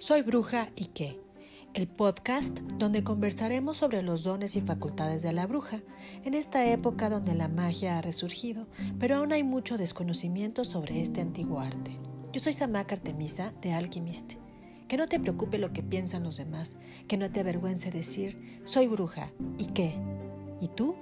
Soy Bruja y qué, el podcast donde conversaremos sobre los dones y facultades de la bruja, en esta época donde la magia ha resurgido, pero aún hay mucho desconocimiento sobre este antiguo arte. Yo soy Samak Artemisa de Alchemist. Que no te preocupe lo que piensan los demás, que no te avergüence decir, soy bruja y qué. ¿Y tú?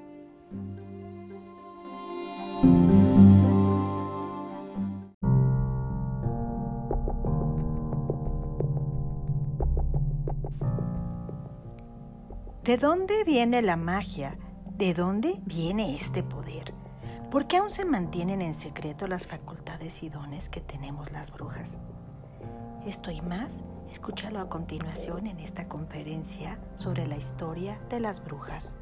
¿De dónde viene la magia? ¿De dónde viene este poder? ¿Por qué aún se mantienen en secreto las facultades y dones que tenemos las brujas? Esto y más, escúchalo a continuación en esta conferencia sobre la historia de las brujas.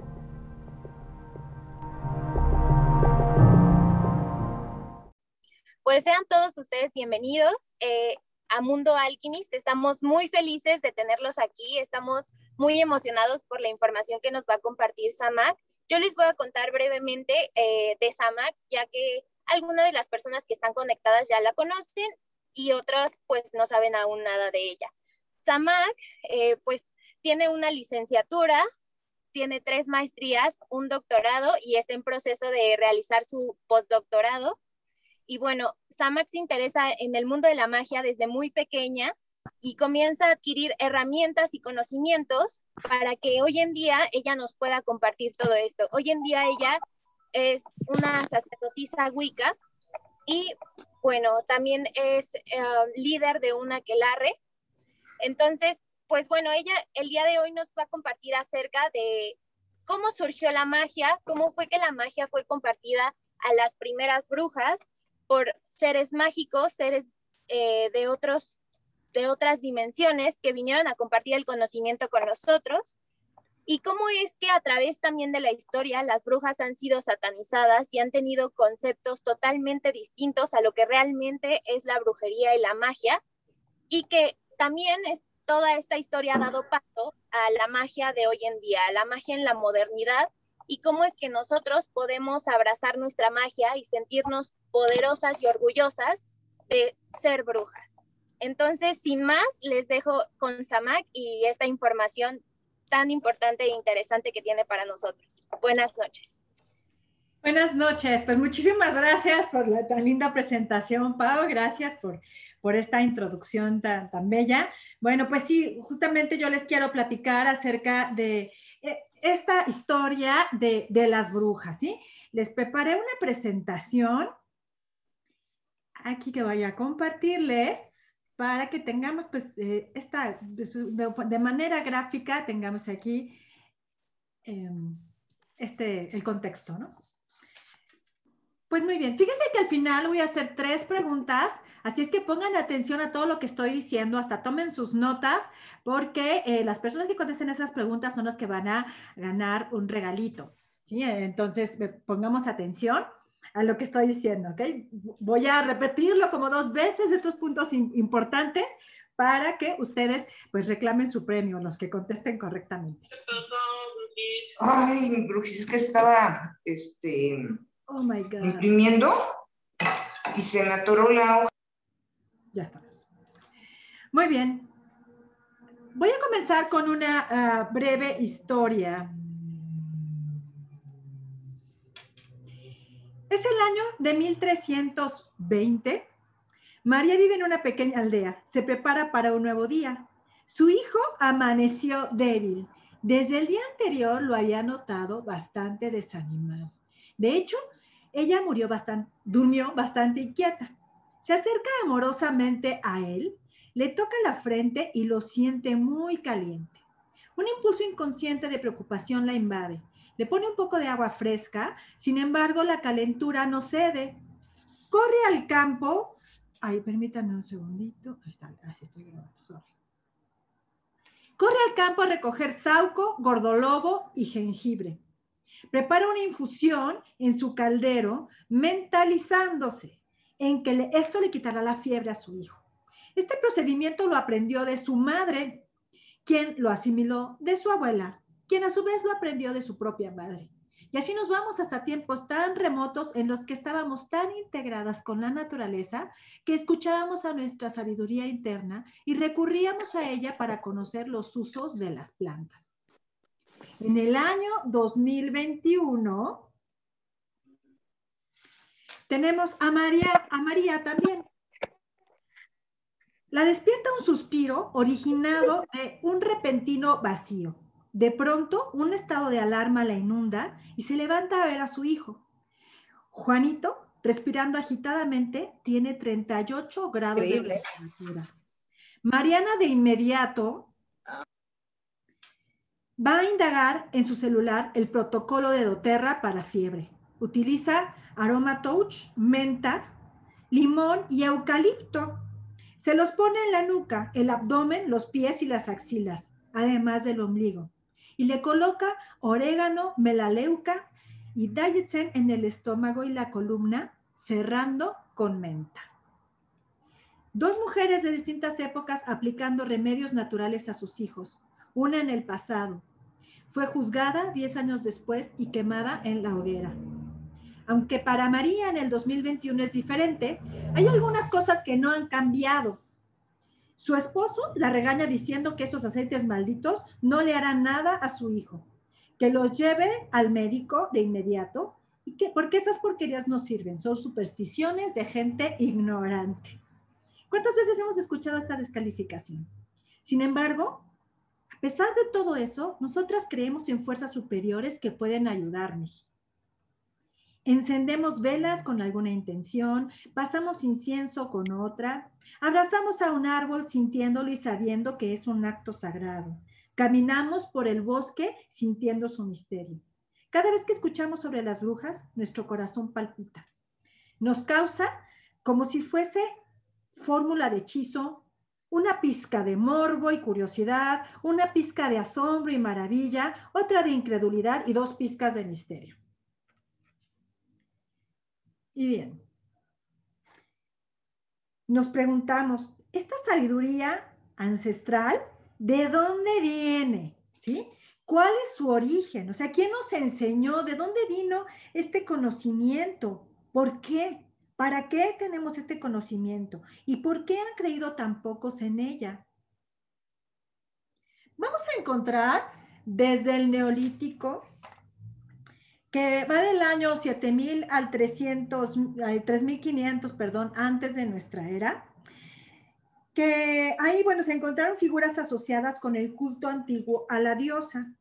Pues sean todos ustedes bienvenidos eh, a Mundo Alchemist. Estamos muy felices de tenerlos aquí. Estamos muy emocionados por la información que nos va a compartir Samak. Yo les voy a contar brevemente eh, de Samak, ya que algunas de las personas que están conectadas ya la conocen y otras pues no saben aún nada de ella. Samak eh, pues tiene una licenciatura, tiene tres maestrías, un doctorado y está en proceso de realizar su postdoctorado. Y bueno, Samak se interesa en el mundo de la magia desde muy pequeña y comienza a adquirir herramientas y conocimientos para que hoy en día ella nos pueda compartir todo esto. Hoy en día ella es una sacerdotisa Wicca y bueno, también es eh, líder de una quelarre. Entonces, pues bueno, ella el día de hoy nos va a compartir acerca de cómo surgió la magia, cómo fue que la magia fue compartida a las primeras brujas por seres mágicos, seres eh, de otros de otras dimensiones que vinieron a compartir el conocimiento con nosotros y cómo es que a través también de la historia las brujas han sido satanizadas y han tenido conceptos totalmente distintos a lo que realmente es la brujería y la magia y que también es toda esta historia ha dado paso a la magia de hoy en día, a la magia en la modernidad y cómo es que nosotros podemos abrazar nuestra magia y sentirnos poderosas y orgullosas de ser brujas. Entonces, sin más, les dejo con Samak y esta información tan importante e interesante que tiene para nosotros. Buenas noches. Buenas noches, pues muchísimas gracias por la tan linda presentación, Pau, gracias por, por esta introducción tan, tan bella. Bueno, pues sí, justamente yo les quiero platicar acerca de eh, esta historia de, de las brujas, ¿sí? Les preparé una presentación aquí que voy a compartirles para que tengamos, pues, eh, esta, de, manera gráfica, tengamos aquí em, este, el contexto, ¿no? Pues muy bien, fíjense que al final voy a hacer tres preguntas, así es que pongan atención a todo lo que estoy diciendo, hasta tomen sus notas, porque eh, las personas que contesten esas preguntas son las que van a ganar un regalito. ¿sí? Entonces, pongamos atención a lo que estoy diciendo, ¿ok? Voy a repetirlo como dos veces, estos puntos importantes, para que ustedes pues reclamen su premio, los que contesten correctamente. Ay, Brujis, es que estaba este, oh my God. imprimiendo y se me atoró la hoja. Ya estamos. Muy bien. Voy a comenzar con una ah, breve historia Es el año de 1320. María vive en una pequeña aldea. Se prepara para un nuevo día. Su hijo amaneció débil. Desde el día anterior lo había notado bastante desanimado. De hecho, ella murió bastante, durmió bastante inquieta. Se acerca amorosamente a él, le toca la frente y lo siente muy caliente. Un impulso inconsciente de preocupación la invade. Le pone un poco de agua fresca, sin embargo la calentura no cede. Corre al campo. Ay, permítanme un segundito. Está, así estoy grabando, sorry. Corre al campo a recoger sauco, gordolobo y jengibre. Prepara una infusión en su caldero, mentalizándose en que esto le quitará la fiebre a su hijo. Este procedimiento lo aprendió de su madre, quien lo asimiló de su abuela quien a su vez lo aprendió de su propia madre. Y así nos vamos hasta tiempos tan remotos en los que estábamos tan integradas con la naturaleza que escuchábamos a nuestra sabiduría interna y recurríamos a ella para conocer los usos de las plantas. En el año 2021 tenemos a María, a María también. La despierta un suspiro originado de un repentino vacío. De pronto, un estado de alarma la inunda y se levanta a ver a su hijo. Juanito, respirando agitadamente, tiene 38 grados de temperatura. Mariana de inmediato va a indagar en su celular el protocolo de doTERRA para fiebre. Utiliza aroma touch, menta, limón y eucalipto. Se los pone en la nuca, el abdomen, los pies y las axilas, además del ombligo. Y le coloca orégano, melaleuca y dayetzen en el estómago y la columna, cerrando con menta. Dos mujeres de distintas épocas aplicando remedios naturales a sus hijos, una en el pasado. Fue juzgada 10 años después y quemada en la hoguera. Aunque para María en el 2021 es diferente, hay algunas cosas que no han cambiado. Su esposo la regaña diciendo que esos aceites malditos no le harán nada a su hijo, que los lleve al médico de inmediato y que porque esas porquerías no sirven, son supersticiones de gente ignorante. ¿Cuántas veces hemos escuchado esta descalificación? Sin embargo, a pesar de todo eso, nosotras creemos en fuerzas superiores que pueden ayudarnos. Encendemos velas con alguna intención, pasamos incienso con otra, abrazamos a un árbol sintiéndolo y sabiendo que es un acto sagrado. Caminamos por el bosque sintiendo su misterio. Cada vez que escuchamos sobre las brujas, nuestro corazón palpita. Nos causa como si fuese fórmula de hechizo, una pizca de morbo y curiosidad, una pizca de asombro y maravilla, otra de incredulidad y dos pizcas de misterio. Y bien, nos preguntamos, ¿esta sabiduría ancestral de dónde viene? ¿Sí? ¿Cuál es su origen? O sea, ¿quién nos enseñó? ¿De dónde vino este conocimiento? ¿Por qué? ¿Para qué tenemos este conocimiento? ¿Y por qué han creído tan pocos en ella? Vamos a encontrar desde el neolítico que va del año 7000 al 300, 3500, perdón, antes de nuestra era, que ahí, bueno, se encontraron figuras asociadas con el culto antiguo a la diosa.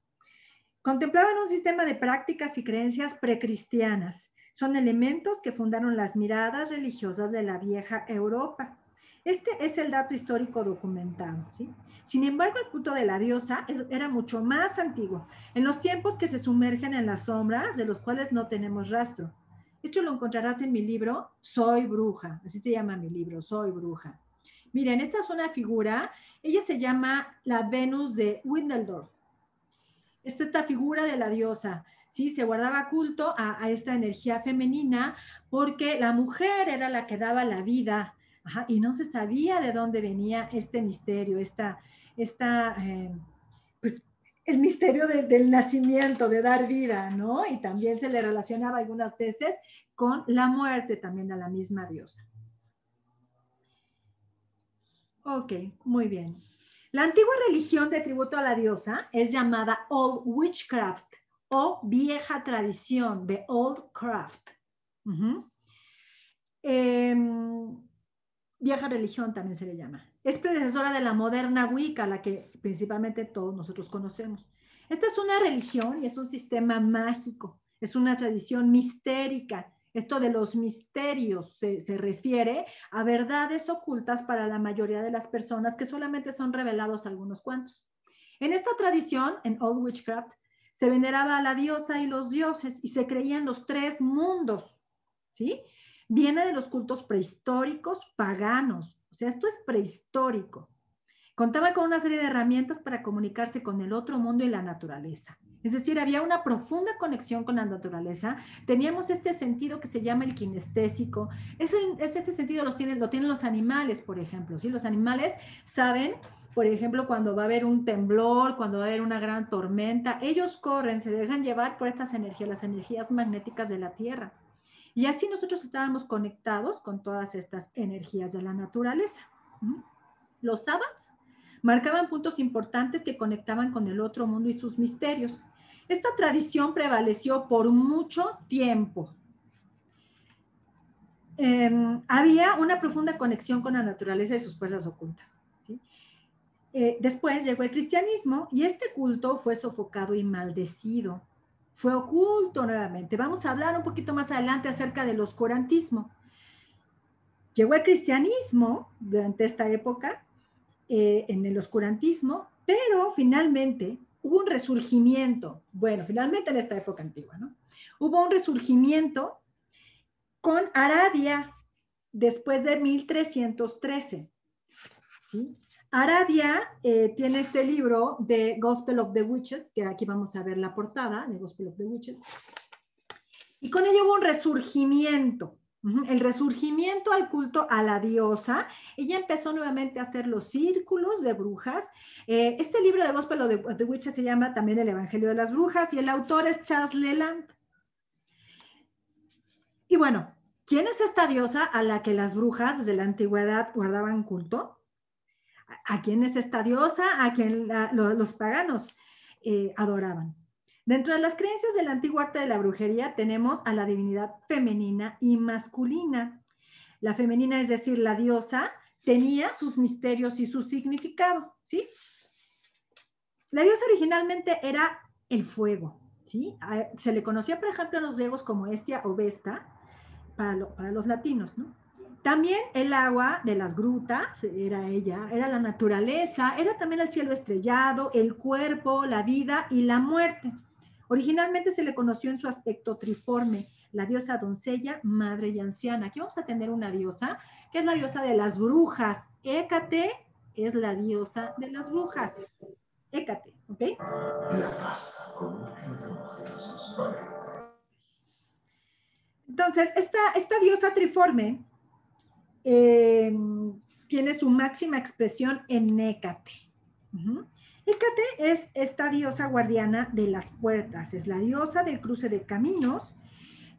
Contemplaban un sistema de prácticas y creencias precristianas. Son elementos que fundaron las miradas religiosas de la vieja Europa. Este es el dato histórico documentado. ¿sí? Sin embargo, el culto de la diosa era mucho más antiguo, en los tiempos que se sumergen en las sombras, de los cuales no tenemos rastro. De lo encontrarás en mi libro, Soy Bruja, así se llama mi libro, Soy Bruja. Miren, esta es una figura, ella se llama la Venus de Windeldorf. Esta es esta figura de la diosa, ¿sí? Se guardaba culto a esta energía femenina porque la mujer era la que daba la vida, y no se sabía de dónde venía este misterio, esta, esta eh, pues el misterio del nacimiento, de dar vida, ¿no? Y también se le relacionaba algunas veces con la muerte también a la misma diosa. Ok, muy bien. La antigua religión de tributo a la diosa es llamada Old Witchcraft o vieja tradición de Old Craft. Vieja religión también se le llama. Es predecesora de la moderna Wicca, la que principalmente todos nosotros conocemos. Esta es una religión y es un sistema mágico, es una tradición mistérica. Esto de los misterios se, se, refiere a verdades ocultas para la mayoría de las personas que solamente son revelados algunos cuantos. En esta tradición, en Old Witchcraft, se veneraba a la diosa y los dioses y se creían los tres mundos, ¿sí? Viene de los cultos prehistóricos paganos, o sea, esto es prehistórico. Contaba con una serie de herramientas para comunicarse con el otro mundo y la naturaleza. Es decir, había una profunda conexión con la naturaleza. Teníamos este sentido que se llama el kinestésico. Ese, ese sentido los tienen, lo tienen los animales, por ejemplo. ¿sí? Los animales saben por ejemplo, cuando va a haber un temblor, cuando va a haber una gran tormenta, ellos corren, se dejan llevar por estas energías, las energías magnéticas de la Tierra. Y así nosotros estábamos conectados con todas estas energías de la naturaleza. Los sábados marcaban puntos importantes que conectaban con el otro mundo y sus misterios. Esta tradición prevaleció por mucho tiempo. Em, había una profunda conexión con la naturaleza y sus fuerzas ocultas. Eh, después llegó el cristianismo y este culto fue sofocado y maldecido. Fue oculto nuevamente. Vamos a hablar un poquito más adelante acerca del oscurantismo. Llegó el cristianismo durante esta época, eh, en el oscurantismo, pero finalmente hubo un resurgimiento. Bueno, finalmente en esta época antigua, ¿no? Hubo un resurgimiento con Aradia después de 1313. ¿sí? Aradia eh, tiene este libro de Gospel of the Witches, que aquí vamos a ver la portada de Gospel of the Witches. Y con ello hubo un resurgimiento, el resurgimiento al culto a la diosa. Ella empezó nuevamente a hacer los círculos de brujas. Eh, este libro de Gospel of the Witches se llama también El Evangelio de las Brujas y el autor es Charles Leland. Y bueno, ¿quién es esta diosa a la que las brujas desde la antigüedad guardaban culto? A quién es esta diosa, a quien los paganos eh, adoraban. Dentro de las creencias del antiguo arte de la brujería tenemos a la divinidad femenina y masculina. La femenina, es decir, la diosa, tenía sus misterios y su significado, ¿sí? La diosa originalmente era el fuego, ¿sí? Se le conocía, por ejemplo, a los griegos como Estia o Vesta, para, para los latinos, ¿no? También el agua de las grutas, era ella, era la naturaleza, era también el cielo estrellado, el cuerpo, la vida y la muerte. Originalmente se le conoció en su aspecto triforme, la diosa doncella, madre y anciana. Aquí vamos a tener una diosa, que es la diosa de las brujas. Hécate es la diosa de las brujas. Hécate, ¿ok? Entonces, esta, esta diosa triforme Em, tiene su máxima expresión en Hécate. Hécate es esta diosa guardiana de las puertas, es la diosa del cruce de caminos.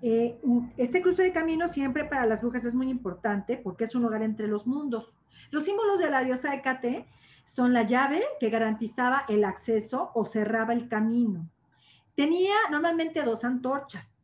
Eh, este cruce de caminos siempre para las brujas es muy importante porque es un lugar entre los mundos. Los símbolos de la diosa Hécate son la llave que garantizaba el acceso o cerraba el camino. Tenía normalmente dos antorchas.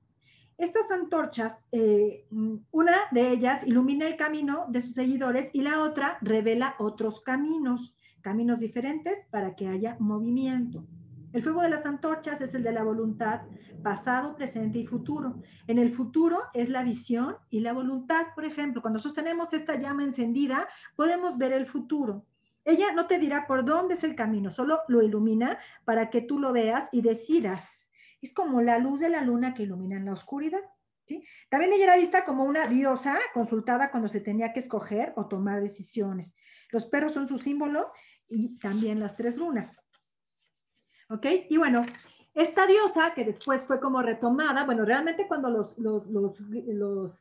Estas antorchas, eh, una de ellas ilumina el camino de sus seguidores y la otra revela otros caminos, caminos diferentes para que haya movimiento. El fuego de las antorchas es el de la voluntad, pasado, presente y futuro. En el futuro es la visión y la voluntad. Por ejemplo, cuando sostenemos esta llama encendida, podemos ver el futuro. Ella no te dirá por dónde es el camino, solo lo ilumina para que tú lo veas y decidas es como la luz de la luna que ilumina en la oscuridad. ¿sí? También ella era vista como una diosa consultada cuando se tenía que escoger o tomar decisiones. Los perros son su símbolo y también las tres lunas. ¿Ok? Y bueno, esta diosa que después fue como retomada, bueno, realmente cuando los,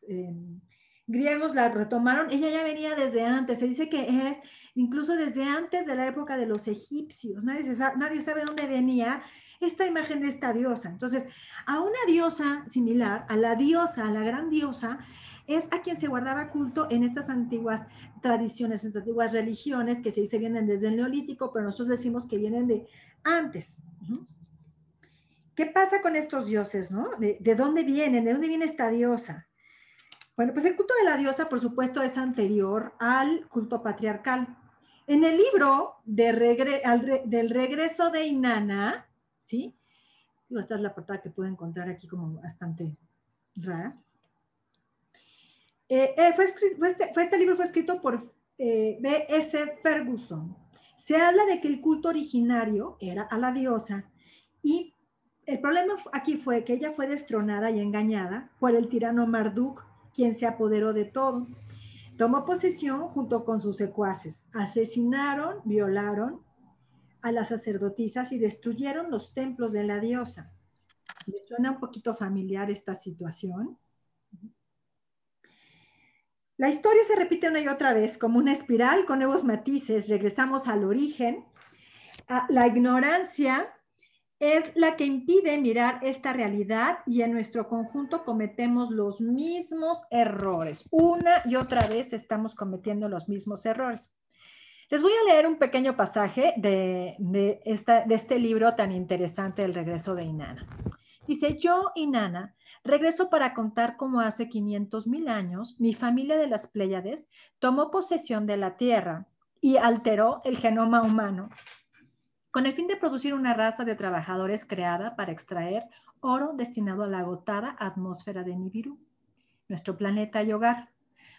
em, griegos la retomaron, ella ya venía desde antes, se dice que es incluso desde antes de la época de los egipcios, nadie, nadie sabe dónde venía, esta imagen de esta diosa. Entonces, a una diosa similar, a la diosa, a la gran diosa, es a quien se guardaba culto en estas antiguas tradiciones, en estas antiguas religiones que se dice vienen desde el neolítico, pero nosotros decimos que vienen de antes. ¿Qué pasa con estos dioses, no? ¿De, dónde vienen? ¿De dónde viene esta diosa? Bueno, pues el culto de la diosa, por supuesto, es anterior al culto patriarcal. En el libro de del regreso de Inanna, ¿sí? esta es la portada que puedo encontrar aquí como bastante rara. Eh, eh, este, fue, este, libro fue escrito por eh, B.S. Ferguson. Se habla de que el culto originario era a la diosa y el problema aquí fue que ella fue destronada y engañada por el tirano Marduk, quien se apoderó de todo. Tomó posesión junto con sus secuaces. Asesinaron, violaron a las sacerdotisas y destruyeron los templos de la diosa. ¿Le suena un poquito familiar esta situación? La historia se repite una y otra vez como una espiral con nuevos matices. Regresamos al origen. la ignorancia es la que impide mirar esta realidad y en nuestro conjunto cometemos los mismos errores. Una y otra vez estamos cometiendo los mismos errores. Les voy a leer un pequeño pasaje de, este libro tan interesante, El regreso de Inanna. Dice, yo, Inanna, regreso para contar cómo hace 500 mil años mi familia de las Pléyades tomó posesión de la Tierra y alteró el genoma humano con el fin de producir una raza de trabajadores creada para extraer oro destinado a la agotada atmósfera de Nibiru, nuestro planeta y hogar.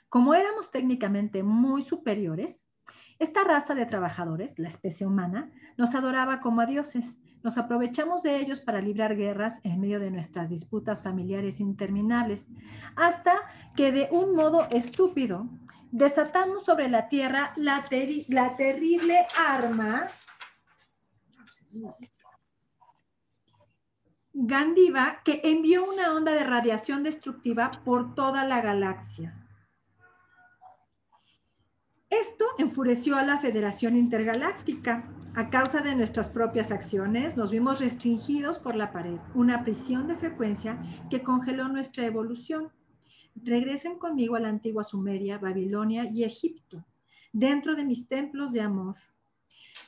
Como éramos técnicamente muy superiores, esta raza de trabajadores, la especie humana, nos adoraba como a dioses. Nos aprovechamos de ellos para librar guerras en medio de nuestras disputas familiares interminables, hasta que de un modo estúpido desatamos sobre la Tierra la, terrible arma Gandiva, que envió una onda de radiación destructiva por toda la galaxia. Esto enfureció a la Federación Intergaláctica. A causa de nuestras propias acciones, nos vimos restringidos por la pared, una prisión de frecuencia que congeló nuestra evolución. Regresen conmigo a la antigua Sumeria, Babilonia y Egipto, dentro de mis templos de amor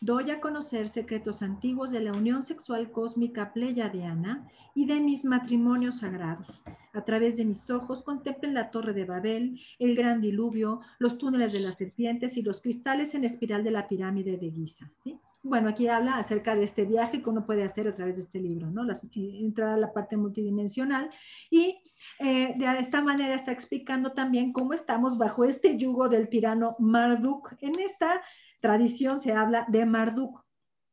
doy a conocer secretos antiguos de la unión sexual cósmica pleyadiana y de mis matrimonios sagrados. A través de mis ojos contemplen la torre de Babel, el gran diluvio, los túneles de las serpientes y los cristales en espiral de la pirámide de Giza. ¿sí? Bueno, aquí habla acerca de este viaje que uno puede hacer a través de este libro, ¿no? Las, eh, entrar a la parte multidimensional y eh, de esta manera está explicando también cómo estamos bajo este yugo del tirano Marduk en esta tradición se habla de Marduk.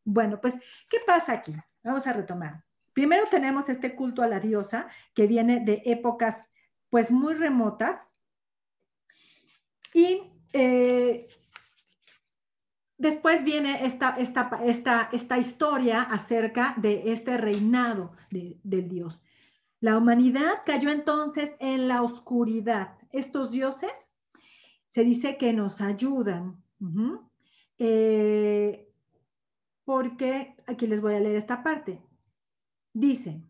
Bueno, pues, ¿qué pasa aquí? Vamos a retomar. Primero tenemos este culto a la diosa que viene de épocas pues muy remotas y eh, después viene esta, esta, esta, esta, historia acerca de este reinado del dios. La humanidad cayó entonces en la oscuridad. Estos dioses se dice que nos ayudan. Eh, porque aquí les voy a leer esta parte. Dice,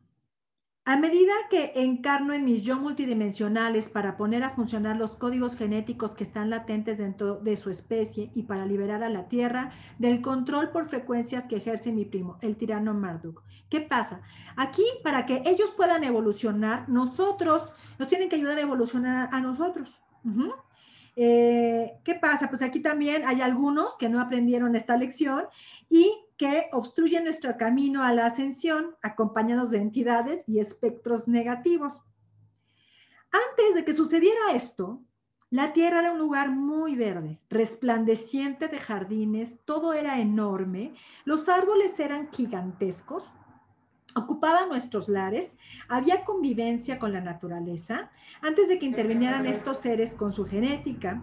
a medida que encarno en mis yo multidimensionales para poner a funcionar los códigos genéticos que están latentes dentro de su especie y para liberar a la Tierra del control por frecuencias que ejerce mi primo, el tirano Marduk. ¿Qué pasa? Aquí, para que ellos puedan evolucionar, nosotros nos tienen que ayudar a evolucionar a nosotros. Eh, ¿Qué pasa? Pues aquí también hay algunos que no aprendieron esta lección y que obstruyen nuestro camino a la ascensión, acompañados de entidades y espectros negativos. Antes de que sucediera esto, la tierra era un lugar muy verde, resplandeciente de jardines, todo era enorme, los árboles eran gigantescos, ocupaban nuestros lares, había convivencia con la naturaleza, antes de que intervinieran estos seres con su genética.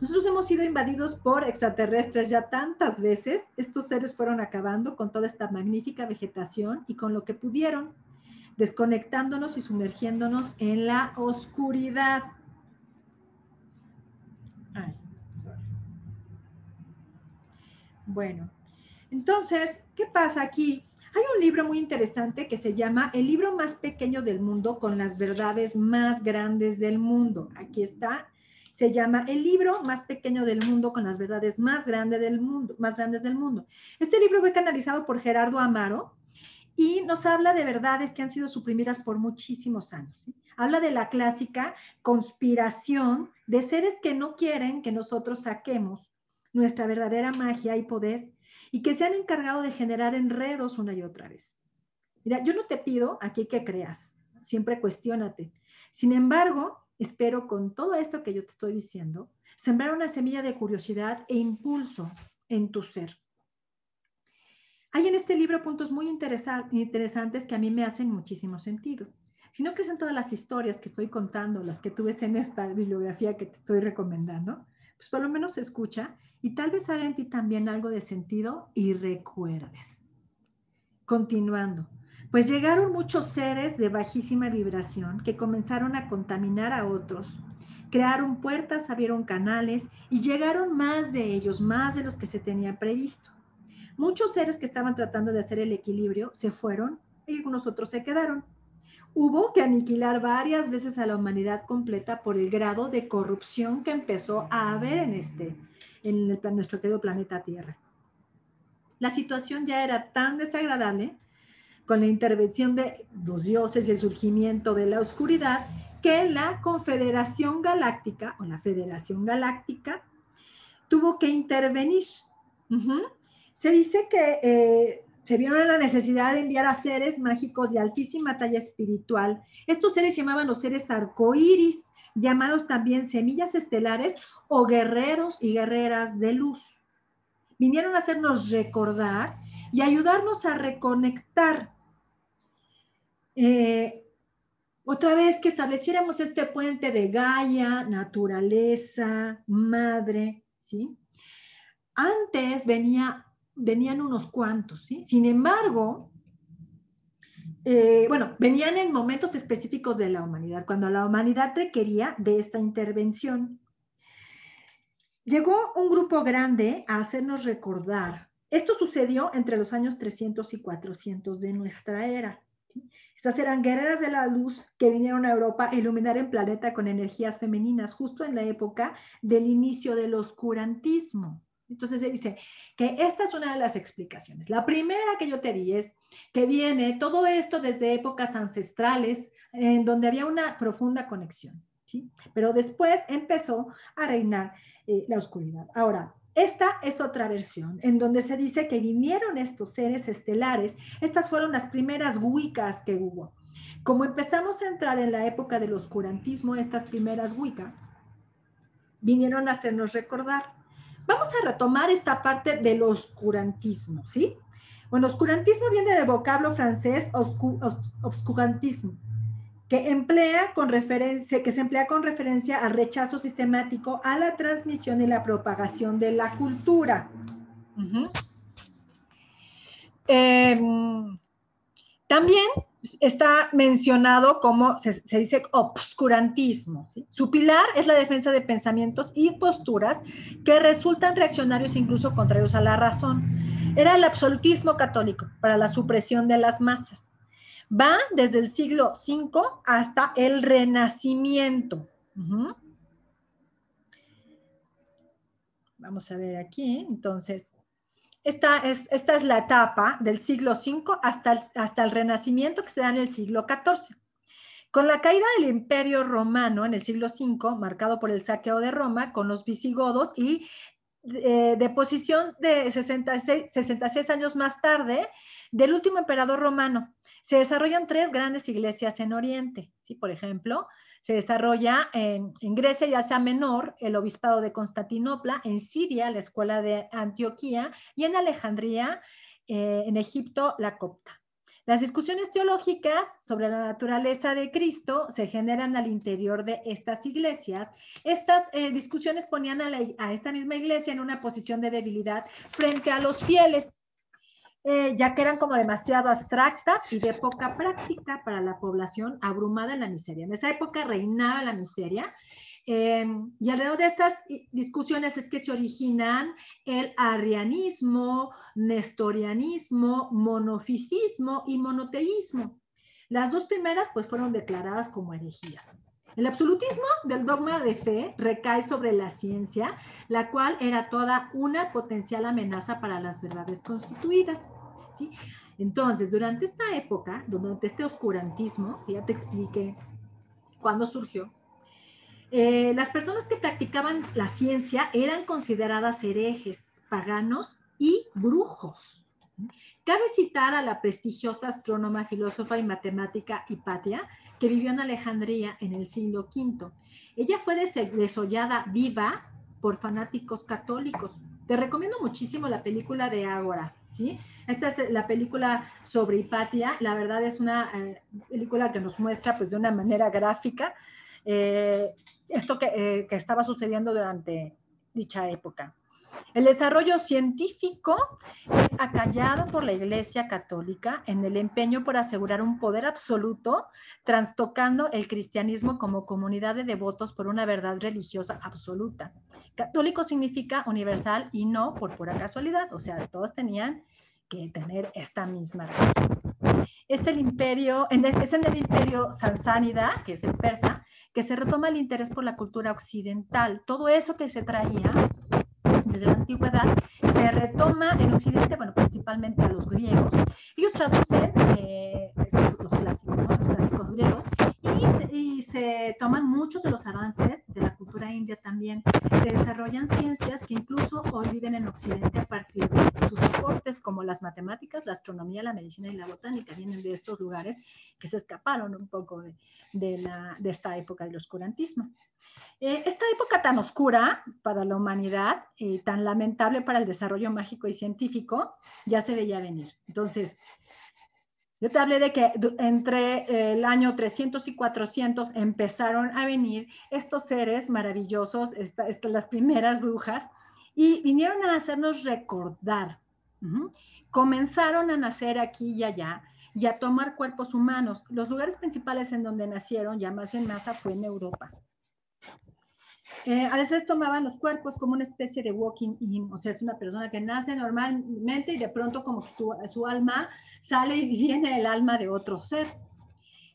Nosotros hemos sido invadidos por extraterrestres ya tantas veces, estos seres fueron acabando con toda esta magnífica vegetación y con lo que pudieron, desconectándonos y sumergiéndonos en la oscuridad. Bueno, entonces, ¿qué pasa aquí? Hay un libro muy interesante que se llama El libro más pequeño del mundo con las verdades más grandes del mundo. Aquí está. Se llama El libro más pequeño del mundo con las verdades más, grandes del mundo, más grandes del mundo. Este libro fue canalizado por Gerardo Amaro y nos habla de verdades que han sido suprimidas por muchísimos años. Habla de la clásica conspiración de seres que no quieren que nosotros saquemos nuestra verdadera magia y poder y que se han encargado de generar enredos una y otra vez. Mira, yo no te pido aquí que creas, siempre cuestiónate. Sin embargo, espero con todo esto que yo te estoy diciendo, sembrar una semilla de curiosidad e impulso en tu ser. Hay en este libro puntos muy interesantes que a mí me hacen muchísimo sentido. Si no crees en todas las historias que estoy contando, las que tú ves en esta bibliografía que te estoy recomendando, pues por lo menos escucha y tal vez haga en ti también algo de sentido y recuerdes. Continuando, pues llegaron muchos seres de bajísima vibración que comenzaron a contaminar a otros. Crearon puertas, abrieron canales y llegaron más de ellos, más de los que se tenía previsto. Muchos seres que estaban tratando de hacer el equilibrio se fueron y algunos otros se quedaron. Hubo que aniquilar varias veces a la humanidad completa por el grado de corrupción que empezó a haber en este, en el, nuestro querido planeta Tierra. La situación ya era tan desagradable con la intervención de los dioses y el surgimiento de la oscuridad, que la Confederación Galáctica o la Federación Galáctica tuvo que intervenir. Se dice que eh, se vieron en la necesidad de enviar a seres mágicos de altísima talla espiritual. Estos seres se llamaban los seres arcoíris, llamados también semillas estelares o guerreros y guerreras de luz. Vinieron a hacernos recordar y ayudarnos a reconectar eh, otra vez que estableciéramos este puente de Gaia, naturaleza, madre, ¿sí? Antes venía, venían unos cuantos. Sin embargo, eh, bueno, venían en momentos específicos de la humanidad, cuando la humanidad requería de esta intervención. Llegó un grupo grande a hacernos recordar. Esto sucedió entre los años 300 y 400 de nuestra era. Estas eran guerreras de la luz que vinieron a Europa a iluminar el planeta con energías femeninas, justo en la época del inicio del oscurantismo. Entonces se dice que esta es una de las explicaciones. La primera que yo te di es que viene todo esto desde épocas ancestrales en donde había una profunda conexión, ¿sí? Pero después empezó a reinar eh, la oscuridad. Ahora, esta es otra versión en donde se dice que vinieron estos seres estelares. Estas fueron las primeras Wiccas que hubo. Como empezamos a entrar en la época del oscurantismo, estas primeras Wicca vinieron a hacernos recordar. Vamos a retomar esta parte del oscurantismo, ¿sí? Bueno, oscurantismo viene del vocablo francés oscurantismo, que emplea con referencia, que se emplea con referencia al rechazo sistemático a la transmisión y la propagación de la cultura. Em, también está mencionado como se, dice obscurantismo. Su pilar es la defensa de pensamientos y posturas que resultan reaccionarios incluso contrarios a la razón. Era el absolutismo católico para la supresión de las masas. Va desde el siglo V hasta el Renacimiento. Vamos a ver aquí, entonces, esta es, la etapa del siglo V hasta el, hasta el Renacimiento que se da en el siglo XIV. Con la caída del Imperio Romano en el siglo V, marcado por el saqueo de Roma con los visigodos y eh, de posición de 66, 66 años más tarde del último emperador romano. Se desarrollan tres grandes iglesias en Oriente. ¿sí? Por ejemplo, se desarrolla en, Grecia y Asia Menor el obispado de Constantinopla, en Siria la escuela de Antioquía y en Alejandría, eh, en Egipto, la copta. Las discusiones teológicas sobre la naturaleza de Cristo se generan al interior de estas iglesias. Estas eh, discusiones ponían a, esta misma iglesia en una posición de debilidad frente a los fieles, eh, ya que eran como demasiado abstractas y de poca práctica para la población abrumada en la miseria. En esa época reinaba la miseria Em, y alrededor de estas discusiones es que se originan el arrianismo, nestorianismo, monofisismo y monoteísmo. Las dos primeras pues fueron declaradas como herejías. El absolutismo del dogma de fe recae sobre la ciencia, la cual era toda una potencial amenaza para las verdades constituidas. Entonces, durante esta época, durante este oscurantismo, ya te expliqué cuándo surgió, eh, las personas que practicaban la ciencia eran consideradas herejes, paganos y brujos. Cabe citar a la prestigiosa astrónoma, filósofa y matemática Hipatia, que vivió en Alejandría en el siglo V. Ella fue desollada viva por fanáticos católicos. Te recomiendo muchísimo la película de Ágora, ¿sí? Esta es la película sobre Hipatia. La verdad es una eh, película que nos muestra pues de una manera gráfica eh, esto eh, que, estaba sucediendo durante dicha época. El desarrollo científico es acallado por la Iglesia Católica en el empeño por asegurar un poder absoluto, trastocando el cristianismo como comunidad de devotos por una verdad religiosa absoluta. Católico significa universal y no por pura casualidad, o sea, todos tenían que tener esta misma religión. Es el imperio, es en el imperio Sansánida, que es el persa, que se retoma el interés por la cultura occidental. Todo eso que se traía desde la antigüedad, se retoma en Occidente, bueno, principalmente a los griegos. Ellos traducen eh, los, clásicos, los clásicos griegos, y se, toman muchos de los avances de la cultura india también. Se desarrollan ciencias que incluso hoy viven en Occidente a partir de sus aportes, como las matemáticas, la astronomía, la medicina y la botánica, vienen de estos lugares que se escaparon un poco de, de, la, de esta época del oscurantismo. Eh, esta época tan oscura para la humanidad y tan lamentable para el desarrollo mágico y científico ya se veía venir. Entonces, yo te hablé de que entre el año 300 y 400 empezaron a venir estos seres maravillosos, las primeras brujas, y vinieron a hacernos recordar. Comenzaron a nacer aquí y allá y a tomar cuerpos humanos. Los lugares principales en donde nacieron, ya más en masa, fue en Europa. Eh, a veces tomaban los cuerpos como una especie de walking in, o sea, es una persona que nace normalmente y de pronto como que su, su alma sale y viene el alma de otro ser.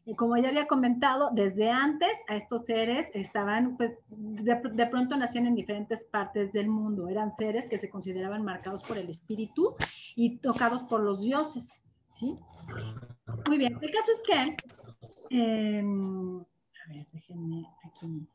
Y como ya había comentado, desde antes a estos seres estaban, pues, de, de, pronto nacían en diferentes partes del mundo. Eran seres que se consideraban marcados por el espíritu y tocados por los dioses. ¿sí? Muy bien, el caso es que, eh, a ver, déjenme aquí.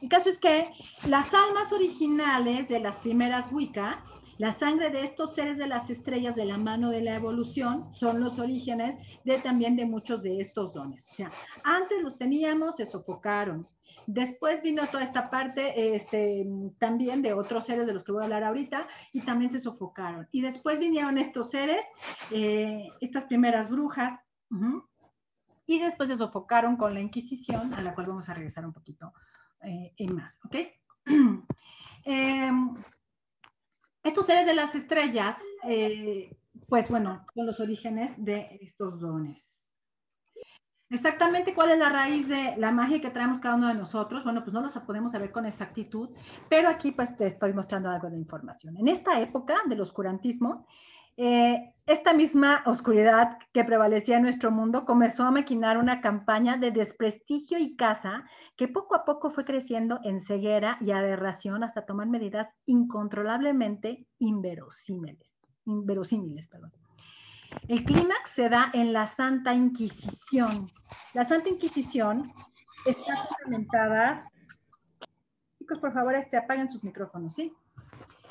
El caso es que las almas originales de las primeras Wicca, la sangre de estos seres de las estrellas de la mano de la evolución, son los orígenes de también de muchos de estos dones. O sea, antes los teníamos, se sofocaron. Después vino toda esta parte este, también de otros seres de los que voy a hablar ahorita y también se sofocaron. Y después vinieron estos seres, eh, estas primeras brujas, y después se sofocaron con la Inquisición, a la cual vamos a regresar un poquito eh, en más, ¿ok? eh, estos seres de las estrellas, eh, pues bueno, son los orígenes de estos dones. Exactamente cuál es la raíz de la magia que traemos cada uno de nosotros, bueno, pues no lo podemos saber con exactitud, pero aquí pues te estoy mostrando algo de información. En esta época del oscurantismo, eh, esta misma oscuridad que prevalecía en nuestro mundo comenzó a maquinar una campaña de desprestigio y caza que poco a poco fue creciendo en ceguera y aberración hasta tomar medidas incontrolablemente inverosímiles. inverosímiles perdón. El clímax se da en la Santa Inquisición. La Santa Inquisición está fundamentada. Chicos, por favor, este, apaguen sus micrófonos, ¿sí?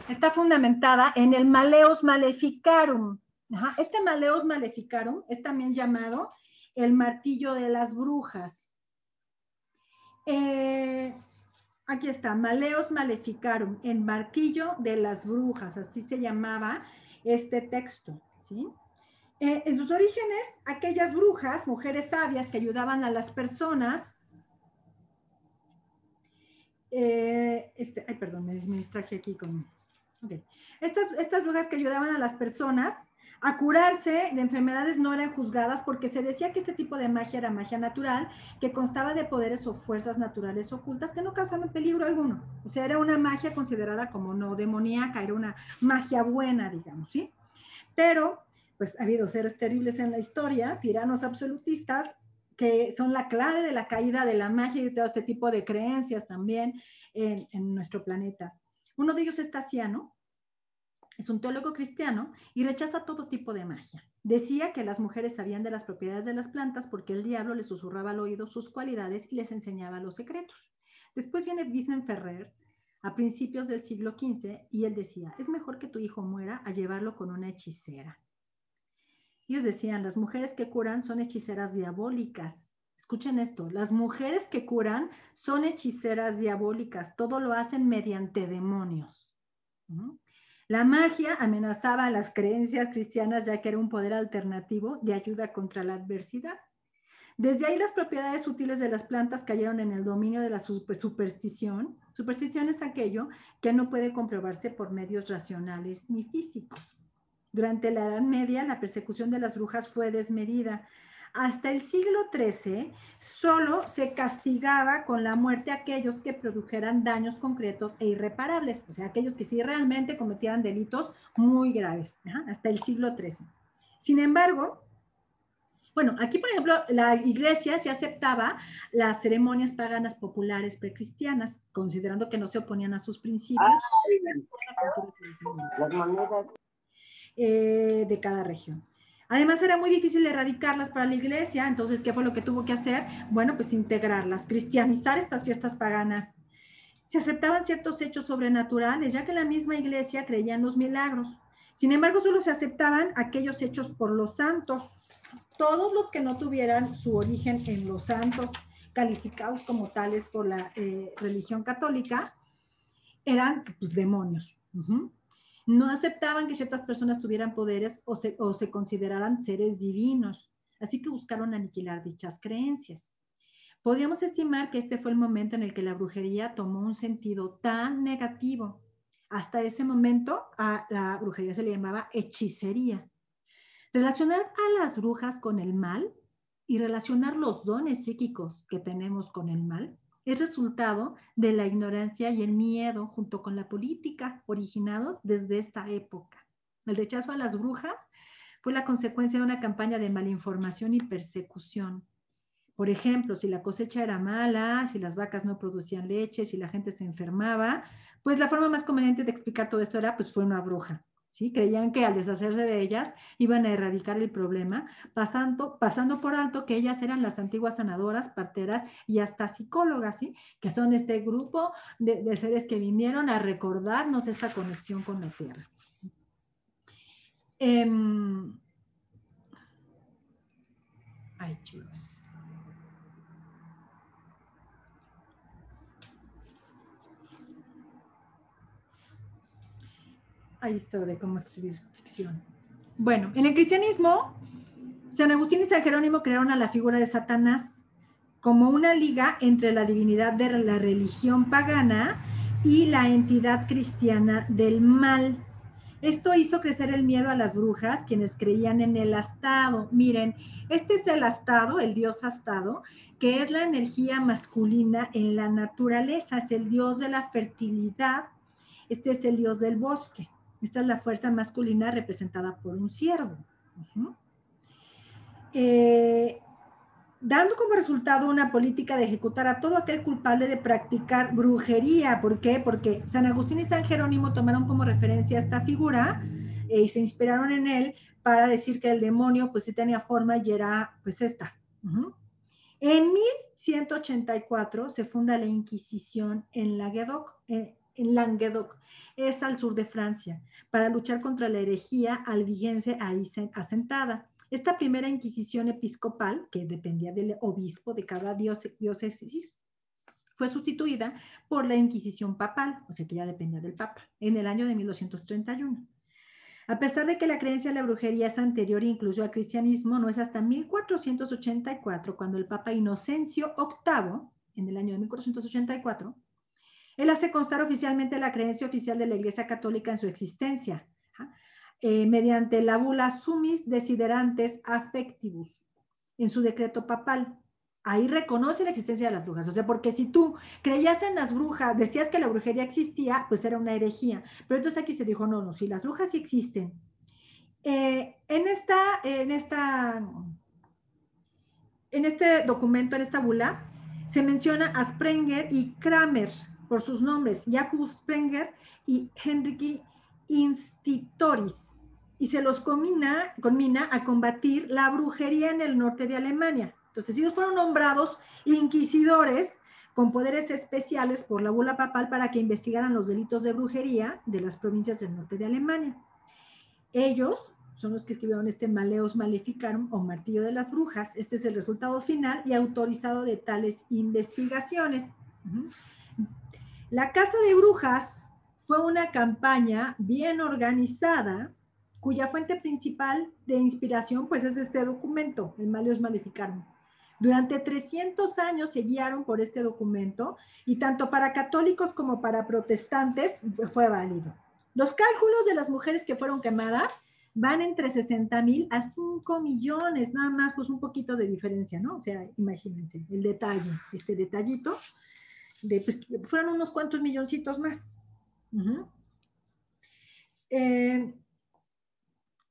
Está fundamentada en el Maleus Maleficarum. Este Maleus Maleficarum es también llamado el martillo de las brujas. Eh, aquí está, Maleus Maleficarum, el martillo de las brujas, así se llamaba este texto. Eh, en sus orígenes, aquellas brujas, mujeres sabias que ayudaban a las personas, eh, este, ay, perdón, me distraje aquí con estas, estas brujas que ayudaban a las personas a curarse de enfermedades no eran juzgadas porque se decía que este tipo de magia era magia natural, que constaba de poderes o fuerzas naturales ocultas que no causaban peligro alguno. O sea, era una magia considerada como no demoníaca, era una magia buena, digamos, ¿sí? Pero, pues ha habido seres terribles en la historia, tiranos absolutistas, que son la clave de la caída de la magia y de todo este tipo de creencias también en, en nuestro planeta. Uno de ellos es Tassiano, es un teólogo cristiano y rechaza todo tipo de magia. Decía que las mujeres sabían de las propiedades de las plantas porque el diablo les susurraba al oído sus cualidades y les enseñaba los secretos. Después viene Vicent Ferrer a principios del siglo XV y él decía, es mejor que tu hijo muera a llevarlo con una hechicera. Ellos decían, las mujeres que curan son hechiceras diabólicas. Escuchen esto, las mujeres que curan son hechiceras diabólicas, todo lo hacen mediante demonios. La magia amenazaba a las creencias cristianas ya que era un poder alternativo de ayuda contra la adversidad. Desde ahí las propiedades útiles de las plantas cayeron en el dominio de la superstición. Superstición es aquello que no puede comprobarse por medios racionales ni físicos. Durante la Edad Media, la persecución de las brujas fue desmedida. Hasta el siglo XIII, solo se castigaba con la muerte a aquellos que produjeran daños concretos e irreparables, o sea, aquellos que sí realmente cometieran delitos muy graves, hasta el siglo XIII. Sin embargo, bueno, aquí, por ejemplo, la iglesia se aceptaba las ceremonias paganas populares precristianas, considerando que no se oponían a sus principios. Eh, de cada región. Además, era muy difícil erradicarlas para la iglesia, entonces, ¿qué fue lo que tuvo que hacer? Bueno, pues integrarlas, cristianizar estas fiestas paganas. Se aceptaban ciertos hechos sobrenaturales, ya que la misma iglesia creía en los milagros. Sin embargo, solo se aceptaban aquellos hechos por los santos, todos los que no tuvieran su origen en los santos, calificados como tales por la eh, religión católica, eran pues, demonios. No aceptaban que ciertas personas tuvieran poderes o se, o se consideraran seres divinos, así que buscaron aniquilar dichas creencias. Podríamos estimar que este fue el momento en el que la brujería tomó un sentido tan negativo. Hasta ese momento a la brujería se le llamaba hechicería. Relacionar a las brujas con el mal y relacionar los dones psíquicos que tenemos con el mal es resultado de la ignorancia y el miedo junto con la política originados desde esta época. El rechazo a las brujas fue la consecuencia de una campaña de malinformación y persecución. Por ejemplo, si la cosecha era mala, si las vacas no producían leche, si la gente se enfermaba, pues la forma más conveniente de explicar todo esto era, pues fue una bruja. ¿Sí? Creían que al deshacerse de ellas iban a erradicar el problema, pasando, pasando por alto que ellas eran las antiguas sanadoras, parteras y hasta psicólogas. Que son este grupo de, seres que vinieron a recordarnos esta conexión con la tierra. Em, ay, chulos. Ahí está de cómo escribir ficción. Bueno, en el cristianismo, San Agustín y San Jerónimo crearon a la figura de Satanás como una liga entre la divinidad de la religión pagana y la entidad cristiana del mal. Esto hizo crecer el miedo a las brujas, quienes creían en el astado. Miren, este es el astado, el dios astado, que es la energía masculina en la naturaleza, es el dios de la fertilidad, este es el dios del bosque. Esta es la fuerza masculina representada por un ciervo. Eh, dando como resultado una política de ejecutar a todo aquel culpable de practicar brujería. ¿Por qué? Porque San Agustín y San Jerónimo tomaron como referencia esta figura eh, y se inspiraron en él para decir que el demonio pues sí tenía forma y era pues esta. En 1184 se funda la Inquisición en Languedoc, eh, Languedoc, es al sur de Francia, para luchar contra la herejía albigense ahí asentada. Esta primera Inquisición episcopal, que dependía del obispo de cada diócesis, fue sustituida por la Inquisición papal, o sea que ya dependía del papa, en el año de 1231. A pesar de que la creencia en la brujería es anterior incluso al cristianismo, no es hasta 1484 cuando el Papa Inocencio VIII, en el año de 1484, él hace constar oficialmente la creencia oficial de la Iglesia Católica en su existencia, eh, mediante la bula Sumis Desiderantes Affectivus, en su decreto papal. Ahí reconoce la existencia de las brujas. O sea, porque si tú creías en las brujas, decías que la brujería existía, pues era una herejía. Pero entonces aquí se dijo, no, no, si las brujas sí existen. Eh, en, esta, en, esta, en este documento, en esta bula, se menciona a Sprenger y Kramer, por sus nombres, Jakub Sprenger y Henrique Institoris, y se los combina, combina a combatir la brujería en el norte de Alemania. Entonces, ellos fueron nombrados inquisidores con poderes especiales por la bula papal para que investigaran los delitos de brujería de las provincias del norte de Alemania. Ellos son los que escribieron este Maleos Maleficarum o Martillo de las Brujas. Este es el resultado final y autorizado de tales investigaciones. La Casa de Brujas fue una campaña bien organizada cuya fuente principal de inspiración pues es este documento, el Malios Maleficarum. Durante 300 años se guiaron por este documento y tanto para católicos como para protestantes fue válido. Los cálculos de las mujeres que fueron quemadas van entre 60 mil a 5 millones, nada más, pues un poquito de diferencia, ¿no? O sea, imagínense el detalle, este detallito, pues, fueron unos cuantos milloncitos más. Eh,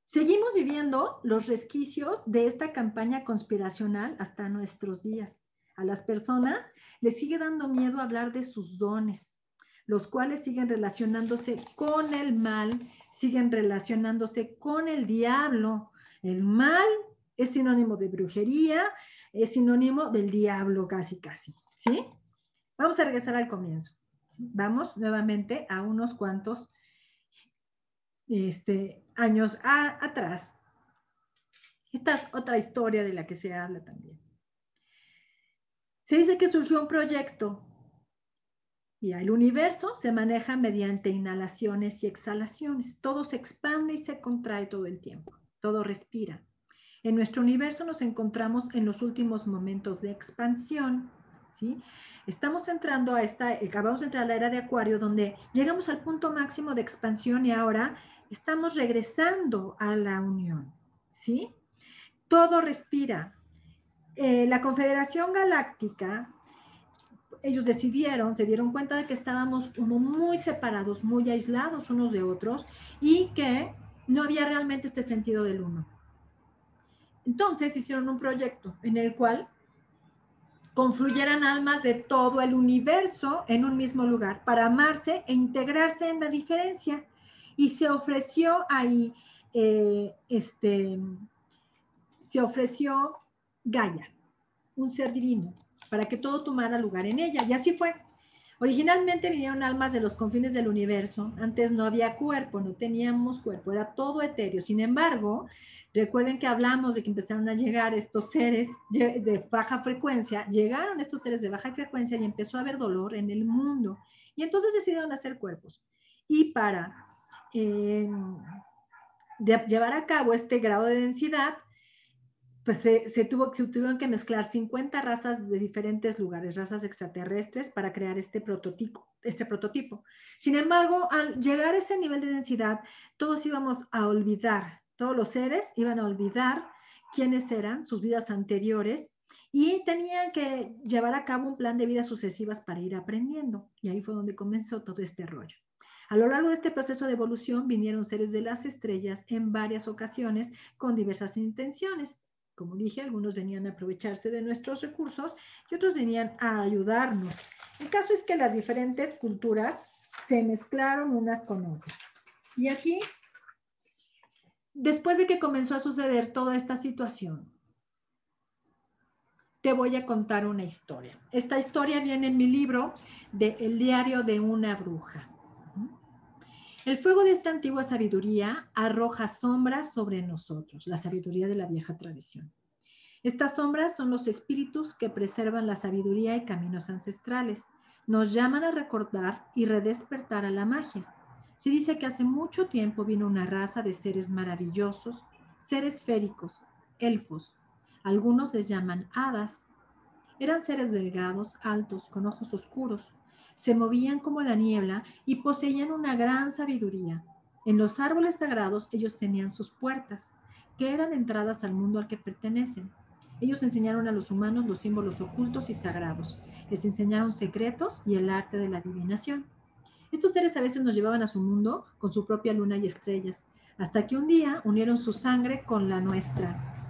seguimos viviendo los resquicios de esta campaña conspiracional hasta nuestros días. A las personas les sigue dando miedo hablar de sus dones, los cuales siguen relacionándose con el mal, siguen relacionándose con el diablo. El mal es sinónimo de brujería, es sinónimo del diablo casi, casi. ¿Sí? Vamos a regresar al comienzo. Vamos nuevamente a unos cuantos este, años atrás. Esta es otra historia de la que se habla también. Se dice que surgió un proyecto y el universo se maneja mediante inhalaciones y exhalaciones. Todo se expande y se contrae todo el tiempo. Todo respira. En nuestro universo nos encontramos en los últimos momentos de expansión. Estamos entrando a esta, acabamos de entrar a la era de Acuario, donde llegamos al punto máximo de expansión y ahora estamos regresando a la unión. ¿sí? Todo respira. Eh, la Confederación Galáctica ellos decidieron, se dieron cuenta de que estábamos como muy separados, muy aislados unos de otros y que no había realmente este sentido del uno. Entonces hicieron un proyecto en el cual confluyeran almas de todo el universo en un mismo lugar para amarse e integrarse en la diferencia. Y se ofreció ahí, eh, este, se ofreció Gaia, un ser divino, para que todo tomara lugar en ella. Y así fue. Originalmente vinieron almas de los confines del universo. Antes no había cuerpo, no teníamos cuerpo, era todo etéreo. Sin embargo, recuerden que hablamos de que empezaron a llegar estos seres de baja frecuencia. Llegaron estos seres de baja frecuencia y empezó a haber dolor en el mundo. Y entonces decidieron hacer cuerpos. Y para eh, llevar a cabo este grado de densidad, pues se, tuvo, se tuvieron que mezclar 50 razas de diferentes lugares, razas extraterrestres, para crear este prototipo, este prototipo. Sin embargo, al llegar a ese nivel de densidad, todos íbamos a olvidar, todos los seres iban a olvidar quiénes eran, sus vidas anteriores, y tenían que llevar a cabo un plan de vidas sucesivas para ir aprendiendo. Y ahí fue donde comenzó todo este rollo. A lo largo de este proceso de evolución vinieron seres de las estrellas en varias ocasiones con diversas intenciones. Como dije, algunos venían a aprovecharse de nuestros recursos y otros venían a ayudarnos. El caso es que las diferentes culturas se mezclaron unas con otras. Y aquí, después de que comenzó a suceder toda esta situación, te voy a contar una historia. Esta historia viene en mi libro de El diario de una bruja. El fuego de esta antigua sabiduría arroja sombras sobre nosotros, la sabiduría de la vieja tradición. Estas sombras son los espíritus que preservan la sabiduría y caminos ancestrales. Nos llaman a recordar y redespertar a la magia. Se dice que hace mucho tiempo vino una raza de seres maravillosos, seres féricos, elfos. Algunos les llaman hadas. Eran seres delgados, altos, con ojos oscuros, se movían como la niebla y poseían una gran sabiduría. En los árboles sagrados ellos tenían sus puertas, que eran entradas al mundo al que pertenecen. Ellos enseñaron a los humanos los símbolos ocultos y sagrados. Les enseñaron secretos y el arte de la adivinación. Estos seres a veces nos llevaban a su mundo con su propia luna y estrellas, hasta que un día unieron su sangre con la nuestra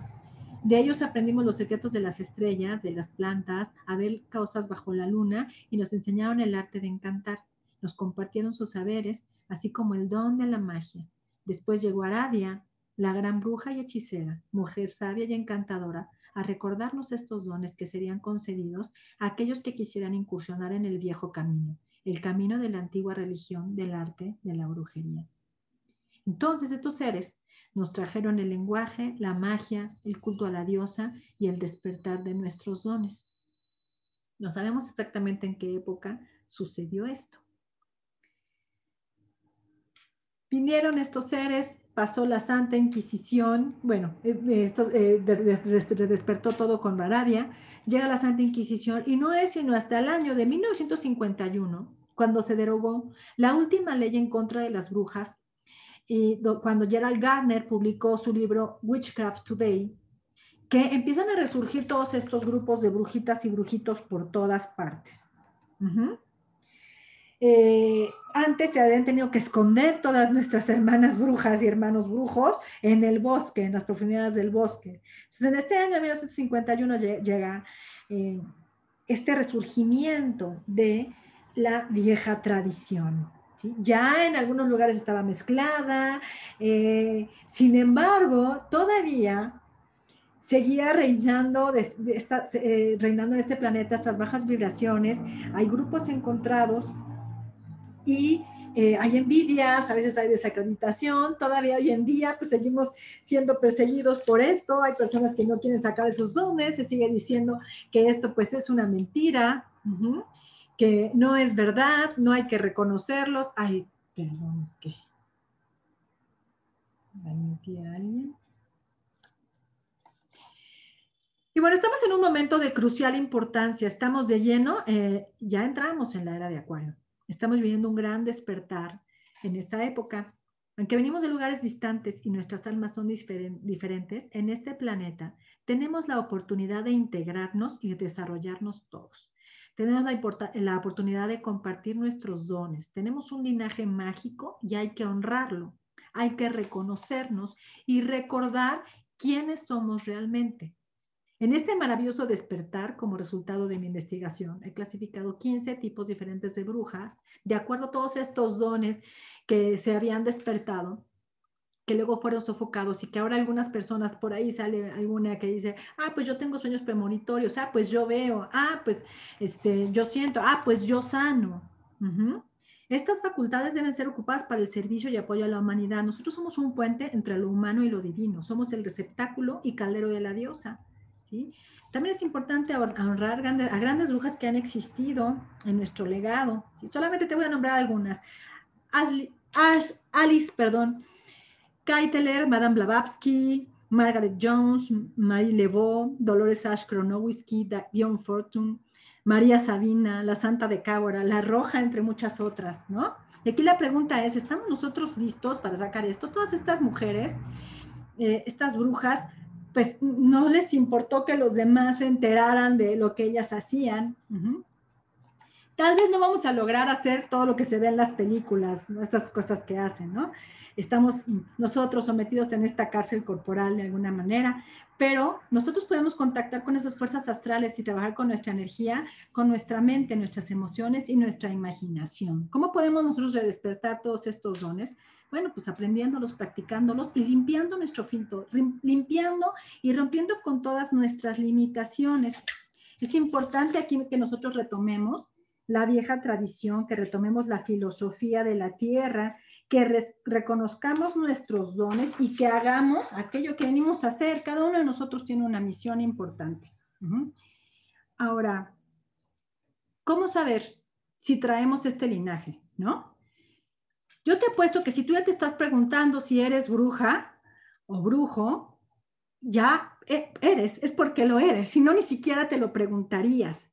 de ellos aprendimos los secretos de las estrellas, de las plantas, a ver causas bajo la luna y nos enseñaron el arte de encantar. Nos compartieron sus saberes, así como el don de la magia. Después llegó Aradia, la gran bruja y hechicera, mujer sabia y encantadora, a recordarnos estos dones que serían concedidos a aquellos que quisieran incursionar en el viejo camino, el camino de la antigua religión del arte de la brujería. Entonces estos seres nos trajeron el lenguaje, la magia, el culto a la diosa y el despertar de nuestros dones. No sabemos exactamente en qué época sucedió esto. Vinieron estos seres pasó la Santa Inquisición, bueno, eh, esto eh, despertó todo con Baradia, llega la Santa Inquisición y no es sino hasta el año de 1951 cuando se derogó la última ley en contra de las brujas y cuando Gerald Garner publicó su libro Witchcraft Today, que empiezan a resurgir todos estos grupos de brujitas y brujitos por todas partes. Eh, antes se habían tenido que esconder todas nuestras hermanas brujas y hermanos brujos en el bosque, en las profundidades del bosque. Entonces, en este año 1951 llega eh, este resurgimiento de la vieja tradición. Ya en algunos lugares estaba mezclada, eh, sin embargo, todavía seguía reinando, reinando en este planeta estas bajas vibraciones. Hay grupos encontrados y eh, hay envidias, a veces hay desacreditación, todavía hoy en día pues seguimos siendo perseguidos por esto, hay personas que no quieren sacar esos dones, se sigue diciendo que esto pues es una mentira, que no es verdad, no hay que reconocerlos. Ay, perdón, es que... alguien? Y bueno, estamos en un momento de crucial importancia, estamos de lleno, eh, ya entramos en la era de Acuario. Estamos viviendo un gran despertar en esta época. Aunque venimos de lugares distantes y nuestras almas son diferentes, en este planeta tenemos la oportunidad de integrarnos y desarrollarnos todos. Tenemos la, la, oportunidad de compartir nuestros dones. Tenemos un linaje mágico y hay que honrarlo. Hay que reconocernos y recordar quiénes somos realmente. En este maravilloso despertar, como resultado de mi investigación, he clasificado 15 tipos diferentes de brujas, de acuerdo a todos estos dones que se habían despertado, que luego fueron sofocados y que ahora algunas personas por ahí sale alguna que dice, ah, pues yo tengo sueños premonitorios, ah, pues yo veo, ah, pues este, yo siento, ah, pues yo sano. Estas facultades deben ser ocupadas para el servicio y apoyo a la humanidad. Nosotros somos un puente entre lo humano y lo divino, somos el receptáculo y caldero de la diosa. También es importante honrar a grandes brujas que han existido en nuestro legado. Solamente te voy a nombrar algunas. Alice, perdón, Keiteler, Madame Blavatsky, Margaret Jones, Marie Lebeau, Dolores Ash Kronowisky, Dion Fortune, María Sabina, la Santa de Cábora, la Roja, entre muchas otras, ¿no? Y aquí la pregunta es, ¿estamos nosotros listos para sacar esto? Todas estas mujeres, eh, estas brujas, pues no les importó que los demás se enteraran de lo que ellas hacían. Tal vez no vamos a lograr hacer todo lo que se ve en las películas, estas cosas que hacen, ¿no? Estamos nosotros sometidos en esta cárcel corporal de alguna manera, pero nosotros podemos contactar con esas fuerzas astrales y trabajar con nuestra energía, con nuestra mente, nuestras emociones y nuestra imaginación. ¿Cómo podemos nosotros redespertar todos estos dones? Bueno, pues aprendiéndolos, practicándolos y limpiando nuestro filtro, limpiando y rompiendo con todas nuestras limitaciones. Es importante aquí que nosotros retomemos la vieja tradición, que retomemos la filosofía de la tierra, que reconozcamos nuestros dones y que hagamos aquello que venimos a hacer. Cada uno de nosotros tiene una misión importante. Ahora, ¿cómo saber si traemos este linaje? ¿No? Yo te apuesto que si tú ya te estás preguntando si eres bruja o brujo, ya e, eres, es porque lo eres, si no, ni siquiera te lo preguntarías.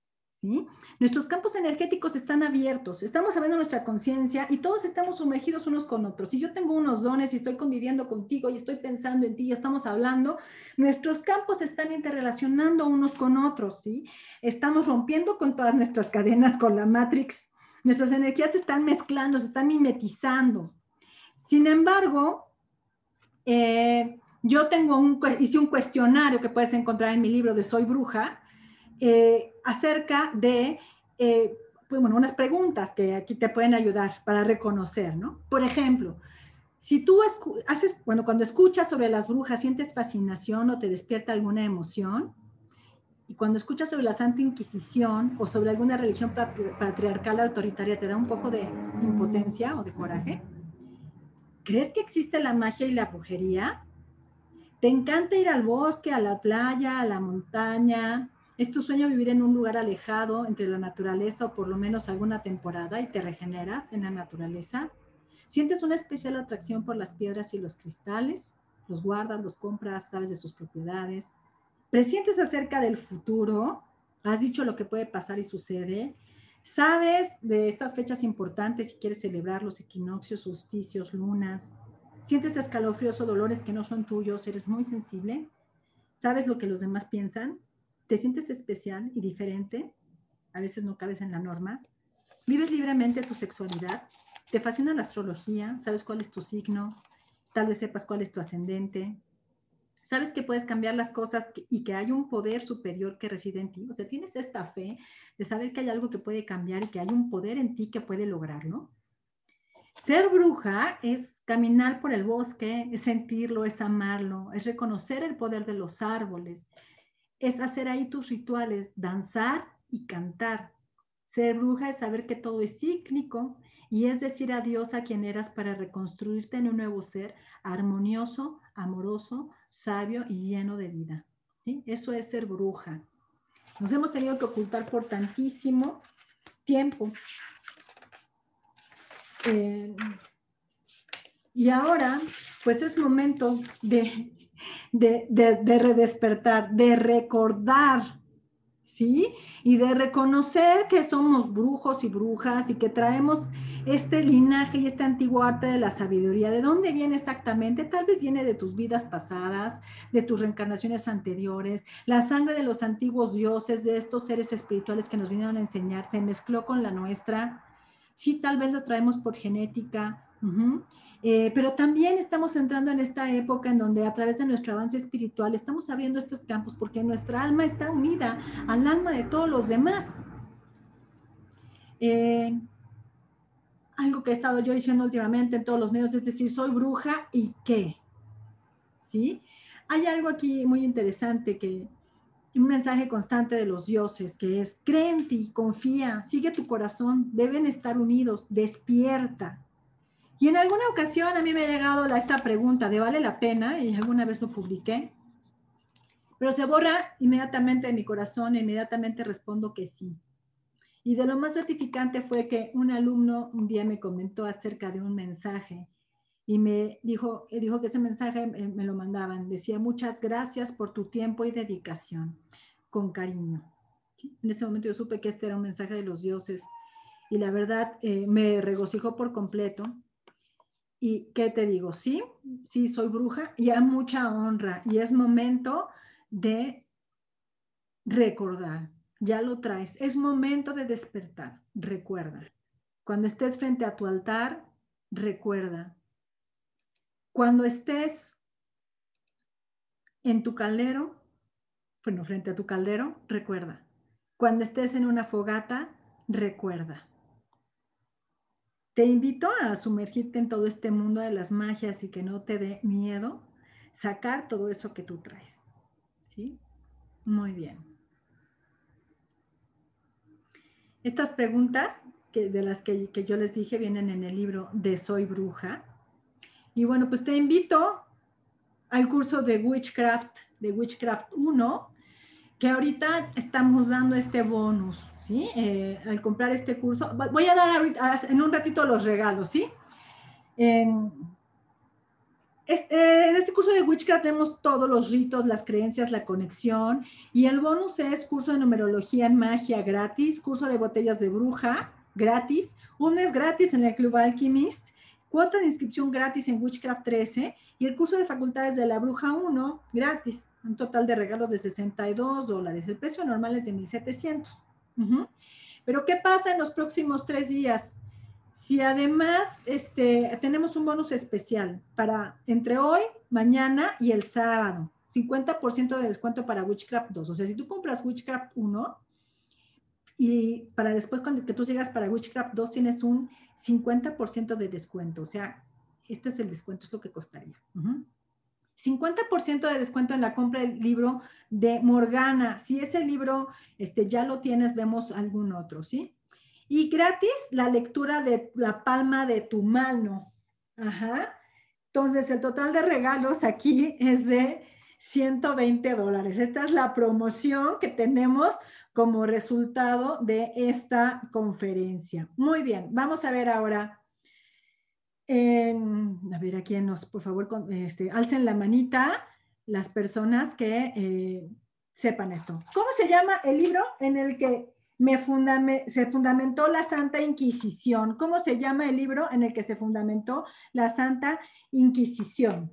Nuestros campos energéticos están abiertos, estamos abriendo nuestra conciencia y todos estamos sumergidos unos con otros. Si yo tengo unos dones y estoy conviviendo contigo y estoy pensando en ti y estamos hablando, nuestros campos están interrelacionando unos con otros, ¿sí? Estamos rompiendo con todas nuestras cadenas, con la Matrix Nuestras energías se están mezclando, se están mimetizando. Sin embargo, eh, yo tengo un, hice un cuestionario que puedes encontrar en mi libro de Soy Bruja eh, acerca de, eh, pues, bueno, unas preguntas que aquí te pueden ayudar para reconocer, ¿no? Por ejemplo, si tú haces, bueno, cuando escuchas sobre las brujas, sientes fascinación o te despierta alguna emoción, y cuando escuchas sobre la Santa Inquisición o sobre alguna religión patriarcal autoritaria, ¿te da un poco de impotencia o de coraje? ¿Crees que existe la magia y la brujería? ¿Te encanta ir al bosque, a la playa, a la montaña? ¿Es tu sueño vivir en un lugar alejado entre la naturaleza o por lo menos alguna temporada y te regeneras en la naturaleza? Sientes una especial atracción por las piedras y los cristales, los guardas, los compras, sabes de sus propiedades. Presientes acerca del futuro, has dicho lo que puede pasar y sucede. Sabes de estas fechas importantes si quieres celebrar los equinoccios, solsticios, lunas. Sientes escalofríos o dolores que no son tuyos, eres muy sensible. Sabes lo que los demás piensan. Te sientes especial y diferente. A veces no cabes en la norma. Vives libremente tu sexualidad. Te fascina la astrología. Sabes cuál es tu signo. Tal vez sepas cuál es tu ascendente sabes que puedes cambiar las cosas y que hay un poder superior que reside en ti. O sea, tienes esta fe de saber que hay algo que puede cambiar y que hay un poder en ti que puede lograrlo. Ser bruja es caminar por el bosque, es sentirlo, es amarlo, es reconocer el poder de los árboles, es hacer ahí tus rituales, danzar y cantar. Ser bruja es saber que todo es cíclico y es decir adiós a quien eras para reconstruirte en un nuevo ser armonioso, amoroso, sabio y lleno de vida. Eso es ser bruja. Nos hemos tenido que ocultar por tantísimo tiempo. Eh, y ahora, pues es momento de, de, de redespertar, de recordar ¿sí? Y de reconocer que somos brujos y brujas y que traemos este linaje y este antiguo arte de la sabiduría. ¿De dónde viene exactamente? Tal vez viene de tus vidas pasadas, de tus reencarnaciones anteriores, la sangre de los antiguos dioses, de estos seres espirituales que nos vinieron a enseñar, se mezcló con la nuestra. Sí, tal vez lo traemos por genética. Eh, pero también estamos entrando en esta época en donde a través de nuestro avance espiritual estamos abriendo estos campos porque nuestra alma está unida al alma de todos los demás. Eh, algo que he estado yo diciendo últimamente en todos los medios es decir, soy bruja y qué. ¿Sí? Hay algo aquí muy interesante que un mensaje constante de los dioses que es cree en ti, confía, sigue tu corazón, deben estar unidos, despierta. Y en alguna ocasión a mí me ha llegado esta pregunta de vale la pena, y alguna vez lo publiqué, pero se borra inmediatamente de mi corazón e inmediatamente respondo que sí. Y de lo más certificante fue que un alumno un día me comentó acerca de un mensaje y me dijo, dijo que ese mensaje me lo mandaban. Decía, muchas gracias por tu tiempo y dedicación, con cariño. En ese momento yo supe que este era un mensaje de los dioses y la verdad eh, me regocijó por completo ¿Y qué te digo? Sí, sí, soy bruja y hay mucha honra y es momento de recordar. Ya lo traes. Es momento de despertar. Recuerda. Cuando estés frente a tu altar, recuerda. Cuando estés en tu caldero, bueno, frente a tu caldero, recuerda. Cuando estés en una fogata, recuerda. Te invito a sumergirte en todo este mundo de las magias y que no te dé miedo sacar todo eso que tú traes. ¿Sí? Muy bien. Estas preguntas que, de las que, que yo les dije vienen en el libro de Soy Bruja. Y bueno, pues te invito al curso de Witchcraft, de Witchcraft 1, que ahorita estamos dando este bonus. Eh, al comprar este curso, voy a dar en un ratito los regalos, ¿sí? En, este, en este curso de Witchcraft tenemos todos los ritos, las creencias, la conexión y el bonus es curso de numerología en magia gratis, curso de botellas de bruja gratis, un mes gratis en el Club Alchemist, cuota de inscripción gratis en Witchcraft 13 y el curso de facultades de la bruja 1 gratis, un total de regalos de 62 dólares. El precio normal es de 1700. Pero ¿qué pasa en los próximos tres días? Si además este, tenemos un bonus especial para entre hoy, mañana y el sábado, 50% de descuento para Witchcraft 2. O sea, si tú compras Witchcraft 1 y para después cuando que tú llegas para Witchcraft 2 tienes un 50% de descuento. O sea, este es el descuento, es lo que costaría. 50% de descuento en la compra del libro de Morgana. Si ese libro este, ya lo tienes, vemos algún otro, ¿sí? Y gratis la lectura de La palma de tu mano. Ajá. Entonces, el total de regalos aquí es de 120 dólares. Esta es la promoción que tenemos como resultado de esta conferencia. Muy bien, vamos a ver ahora a ver, aquí nos, por favor, este, alcen la manita las personas que eh, sepan esto. ¿Cómo se llama el libro en el que me se fundamentó la Santa Inquisición? ¿Cómo se llama el libro en el que se fundamentó la Santa Inquisición?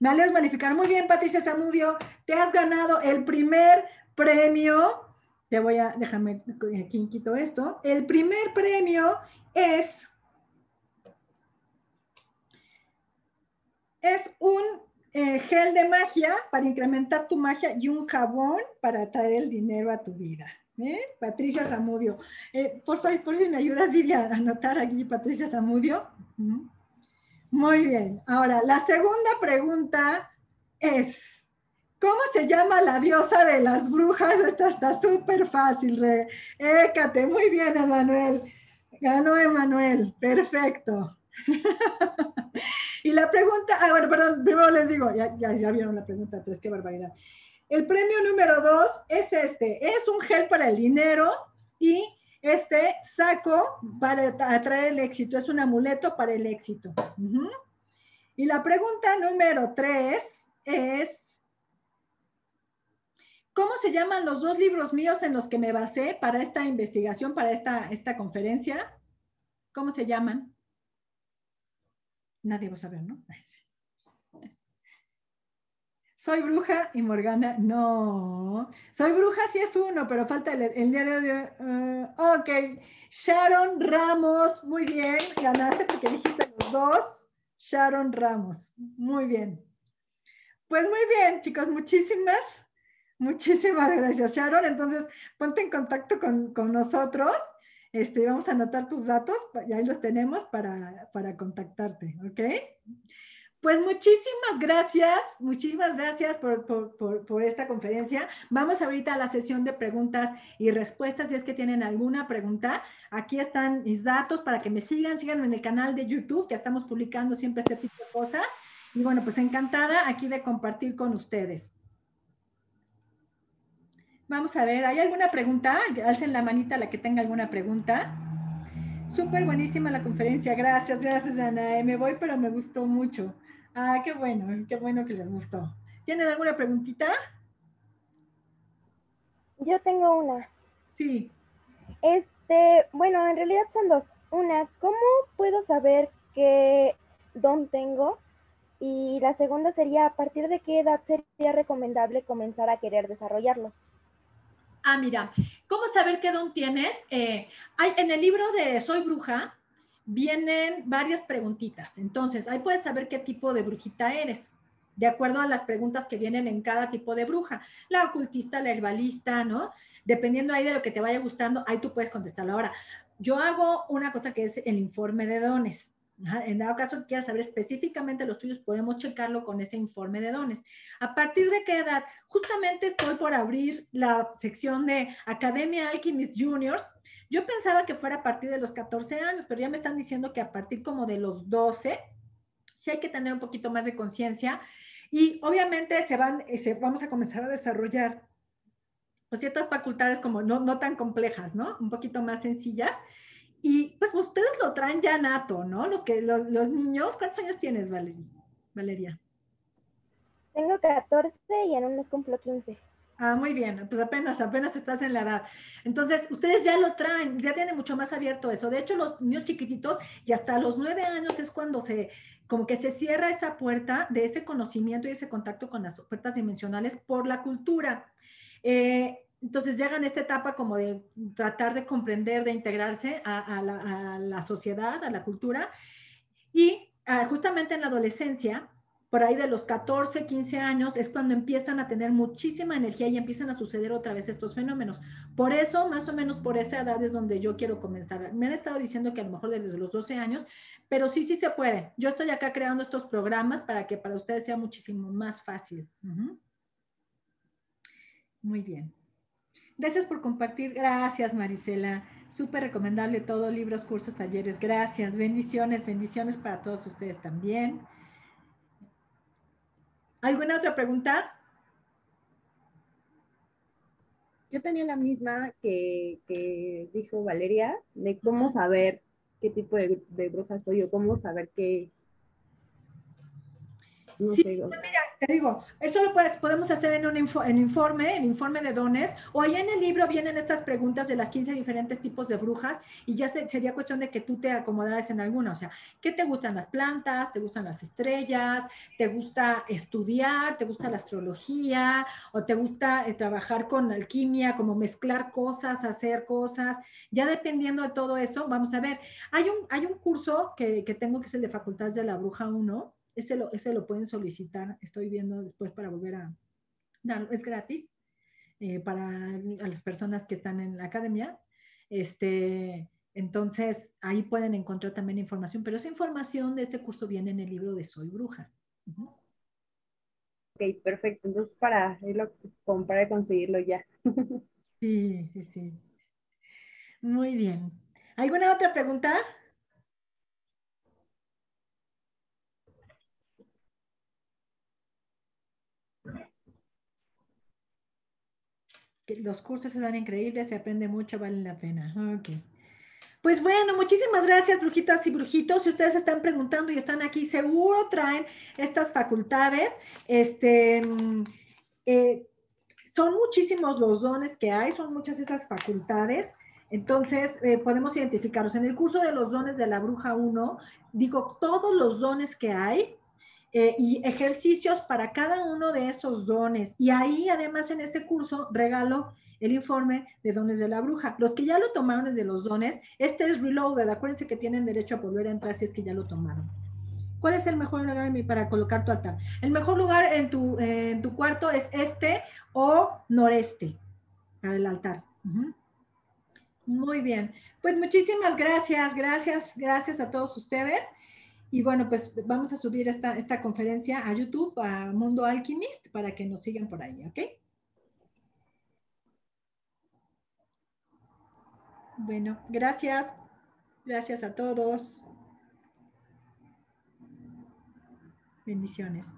¿Me aleas magnificar? Muy bien, Patricia Zamudio, te has ganado el primer premio. Te voy a, déjame, aquí quito esto. El primer premio es es un eh, gel de magia para incrementar tu magia y un jabón para traer el dinero a tu vida. ¿eh? Patricia Zamudio. Eh, por favor, por si me ayudas, Vivian, a anotar aquí Patricia Zamudio. Muy bien. Ahora, la segunda pregunta es, ¿cómo se llama la diosa de las brujas? Esta está súper fácil. Re. Écate, muy bien, Emanuel. Ganó Emanuel. Perfecto. y la pregunta, ah, bueno, perdón, primero les digo, ya, vieron la pregunta, pero que barbaridad. El premio número dos es este, es un gel para el dinero y este saco para atraer el éxito, es un amuleto para el éxito. Y la pregunta número tres es, ¿cómo se llaman los dos libros míos en los que me basé para esta investigación, para esta, esta conferencia? ¿Cómo se llaman? Nadie va a saber, ¿no? Soy bruja y Morgana, no. Soy bruja sí es uno, pero falta el, diario de... Eh, ok, Sharon Ramos, muy bien, ganaste porque dijiste los dos. Sharon Ramos, muy bien. Pues muy bien, chicos, muchísimas, muchísimas gracias, Sharon. Entonces, ponte en contacto con, con nosotros este, vamos a anotar tus datos, y ahí los tenemos para, para contactarte, ¿ok? Pues muchísimas gracias, muchísimas gracias por, por, por, esta conferencia. Vamos ahorita a la sesión de preguntas y respuestas. Si es que tienen alguna pregunta, aquí están mis datos para que me sigan, síganme en el canal de YouTube, que estamos publicando siempre este tipo de cosas. Y bueno, pues encantada aquí de compartir con ustedes. Vamos a ver, ¿hay alguna pregunta? Alcen la manita la que tenga alguna pregunta. Súper buenísima la conferencia. Gracias, gracias, Ana. Me voy, pero me gustó mucho. Ah, qué bueno, qué bueno que les gustó. ¿Tienen alguna preguntita? Yo tengo una. Sí. Este, bueno, en realidad son dos. Una, ¿cómo puedo saber qué don tengo? Y la segunda sería, ¿a partir de qué edad sería recomendable comenzar a querer desarrollarlo? Ah, mira, ¿cómo saber qué don tienes? Eh, hay, en el libro de Soy Bruja vienen varias preguntitas. Entonces, ahí puedes saber qué tipo de brujita eres, de acuerdo a las preguntas que vienen en cada tipo de bruja. La ocultista, la herbalista, ¿no? Dependiendo ahí de lo que te vaya gustando, ahí tú puedes contestarlo. Ahora, yo hago una cosa que es el informe de dones. En dado caso que quieras saber específicamente los tuyos, podemos checarlo con ese informe de dones. ¿A partir de qué edad? Justamente estoy por abrir la sección de Academia Alchemist Juniors. Yo pensaba que fuera a partir de los 14 años, pero ya me están diciendo que a partir como de los 12, sí hay que tener un poquito más de conciencia. Y obviamente se van, eh, se, vamos a comenzar a desarrollar pues, ciertas facultades como no, no tan complejas, ¿no? Un poquito más sencillas y pues ustedes lo traen ya nato, ¿no? Los, que, los, los niños, ¿cuántos años tienes, Valeria? Tengo 14 y en un mes cumplo 15. Ah, muy bien, pues apenas, apenas estás en la edad. Entonces, ustedes ya lo traen, ya tienen mucho más abierto eso. De hecho, los niños chiquititos y hasta los nueve años es cuando se, como que se cierra esa puerta de ese conocimiento y ese contacto con las puertas dimensionales por la cultura. Eh, entonces llegan a esta etapa como de tratar de comprender, de integrarse a, la, sociedad, a la cultura. Y ah, justamente en la adolescencia, por ahí de los 14, 15 años, es cuando empiezan a tener muchísima energía y empiezan a suceder otra vez estos fenómenos. Por eso, más o menos por esa edad es donde yo quiero comenzar. Me han estado diciendo que a lo mejor desde los 12 años, pero sí, sí se puede. Yo estoy acá creando estos programas para que para ustedes sea muchísimo más fácil. Muy bien. Gracias por compartir. Gracias, Marisela. Súper recomendable todo, libros, cursos, talleres. Gracias. Bendiciones, bendiciones para todos ustedes también. ¿Alguna otra pregunta? Yo tenía la misma que, dijo Valeria, de cómo saber qué tipo de, de bruja soy o cómo saber qué, sí, Mira, te digo, eso lo puedes, podemos hacer en un en informe, en informe de dones, o ahí en el libro vienen estas preguntas de las 15 diferentes tipos de brujas y ya sería cuestión de que tú te acomodaras en alguna. O sea, ¿qué te gustan las plantas? ¿Te gustan las estrellas? ¿Te gusta estudiar? ¿Te gusta la astrología? ¿O te gusta eh, trabajar con alquimia, como mezclar cosas, hacer cosas? Ya dependiendo de todo eso, vamos a ver. Hay un, hay un curso que, que tengo que es el de Facultades de la Bruja 1 ese lo, ese lo pueden solicitar, estoy viendo después para volver a dar, es gratis eh, para las personas que están en la academia. Este, entonces, ahí pueden encontrar también información, pero esa información de ese curso viene en el libro de Soy Bruja. Ok, perfecto. Entonces, para irlo, comprar y conseguirlo ya. sí, sí, sí. Muy bien. ¿Alguna otra pregunta? Los cursos se dan increíbles, se aprende mucho, valen la pena. Ok. Pues bueno, muchísimas gracias, brujitas y brujitos. Si ustedes están preguntando y están aquí, seguro traen estas facultades. Este, mm, eh, son muchísimos los dones que hay, son muchas esas facultades. Entonces, eh, podemos identificarlos. En el curso de los dones de la bruja 1, digo todos los dones que hay, eh, y ejercicios para cada uno de esos dones. Y ahí además en ese curso regalo el informe de dones de la bruja. Los que ya lo tomaron de los dones, este es reloaded. Acuérdense que tienen derecho a volver a entrar si es que ya lo tomaron. ¿Cuál es el mejor lugar para colocar tu altar? El mejor lugar en tu, en tu cuarto es este o noreste para el altar. Muy bien. Pues muchísimas gracias, gracias, gracias a todos ustedes. Y bueno, pues vamos a subir esta, esta conferencia a YouTube, a Mundo Alchemist, para que nos sigan por ahí, ¿ok? Bueno, gracias. Gracias a todos. Bendiciones.